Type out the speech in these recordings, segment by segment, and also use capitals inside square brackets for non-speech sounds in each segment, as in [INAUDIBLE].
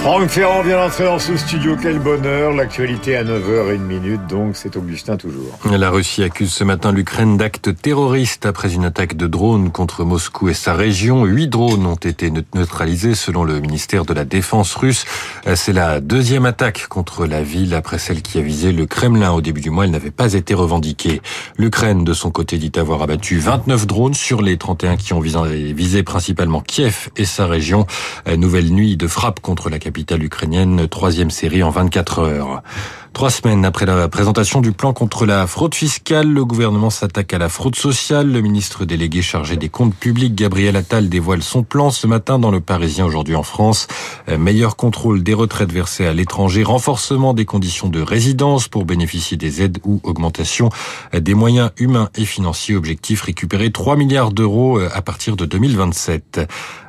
Franck Ferrand vient d'entrer dans ce studio, quel bonheur. L'actualité à 9h01 donc c'est Augustin toujours. La Russie accuse ce matin l'Ukraine d'actes terroristes après une attaque de drones contre Moscou et sa région. Huit drones ont été neutralisés selon le ministère de la Défense russe. C'est la deuxième attaque contre la ville après celle qui a visé le Kremlin au début du mois. Elle n'avait pas été revendiquée. L'Ukraine, de son côté, dit avoir abattu 29 drones sur les 31 qui ont visé, principalement Kiev et sa région. Nouvelle nuit de frappe contre la capitale capitale ukrainienne, troisième série en 24 heures. Trois semaines après la présentation du plan contre la fraude fiscale, le gouvernement s'attaque à la fraude sociale. Le ministre délégué chargé des comptes publics, Gabriel Attal, dévoile son plan ce matin dans le Parisien aujourd'hui en France. Euh, meilleur contrôle des retraites versées à l'étranger, renforcement des conditions de résidence pour bénéficier des aides ou augmentation des moyens humains et financiers. Objectif récupérer 3 milliards d'euros euh, à partir de 2027.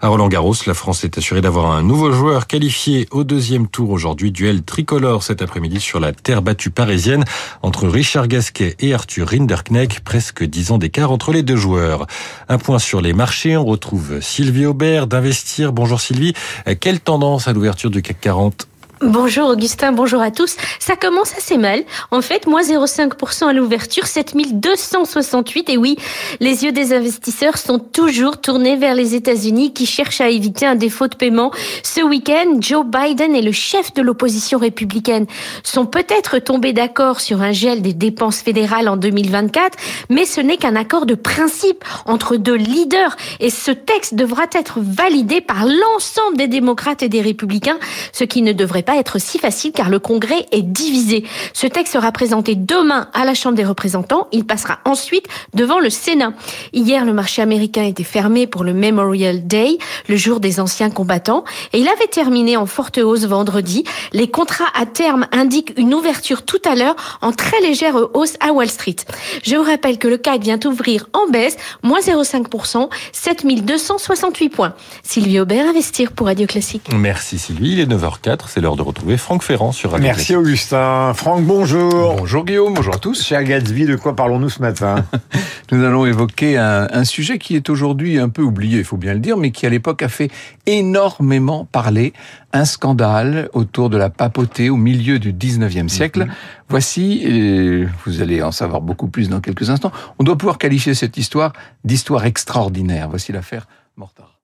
À Roland Garros, la France est assurée d'avoir un nouveau joueur qualifié au deuxième tour aujourd'hui. Duel tricolore cet après-midi sur la terre battue parisienne entre Richard Gasquet et Arthur Rinderknecht. Presque dix ans d'écart entre les deux joueurs. Un point sur les marchés. On retrouve Sylvie Aubert d'Investir. Bonjour Sylvie. Quelle tendance à l'ouverture du CAC 40 Bonjour Augustin, bonjour à tous. Ça commence assez mal. En fait, moins 0,5% à l'ouverture, 7268. Et oui, les yeux des investisseurs sont toujours tournés vers les États-Unis qui cherchent à éviter un défaut de paiement. Ce week-end, Joe Biden et le chef de l'opposition républicaine sont peut-être tombés d'accord sur un gel des dépenses fédérales en 2024, mais ce n'est qu'un accord de principe entre deux leaders et ce texte devra être validé par l'ensemble des démocrates et des républicains, ce qui ne devrait pas être si facile car le Congrès est divisé. Ce texte sera présenté demain à la Chambre des représentants. Il passera ensuite devant le Sénat. Hier, le marché américain était fermé pour le Memorial Day, le jour des anciens combattants, et il avait terminé en forte hausse vendredi. Les contrats à terme indiquent une ouverture tout à l'heure en très légère hausse à Wall Street. Je vous rappelle que le CAC vient ouvrir en baisse, moins 0,5%, 7268 points. Sylvie Aubert, Investir pour Radio Classique. Merci Sylvie, il est 9h04, c'est l'heure de retrouver Franck Ferrand sur Radio Merci Augustin. Franck, bonjour. Bonjour Guillaume, bonjour à tous. Cher Gatsby, de quoi parlons-nous ce matin [LAUGHS] Nous allons évoquer un, un sujet qui est aujourd'hui un peu oublié, il faut bien le dire, mais qui à l'époque a fait énormément parler. Un scandale autour de la papauté au milieu du 19e siècle. Mm-hmm. Voici, et vous allez en savoir beaucoup plus dans quelques instants, on doit pouvoir qualifier cette histoire d'histoire extraordinaire. Voici l'affaire Mortard.